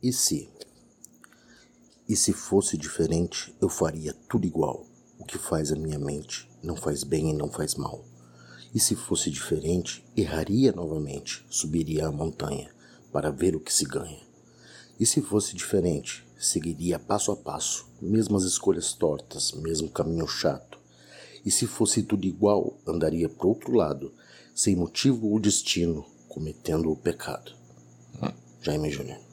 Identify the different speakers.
Speaker 1: E se? E se fosse diferente, eu faria tudo igual. O que faz a minha mente não faz bem e não faz mal. E se fosse diferente, erraria novamente, subiria a montanha para ver o que se ganha. E se fosse diferente, seguiria passo a passo, mesmas escolhas tortas, mesmo caminho chato. E se fosse tudo igual, andaria para outro lado, sem motivo ou destino, cometendo o pecado. Jaime Júnior.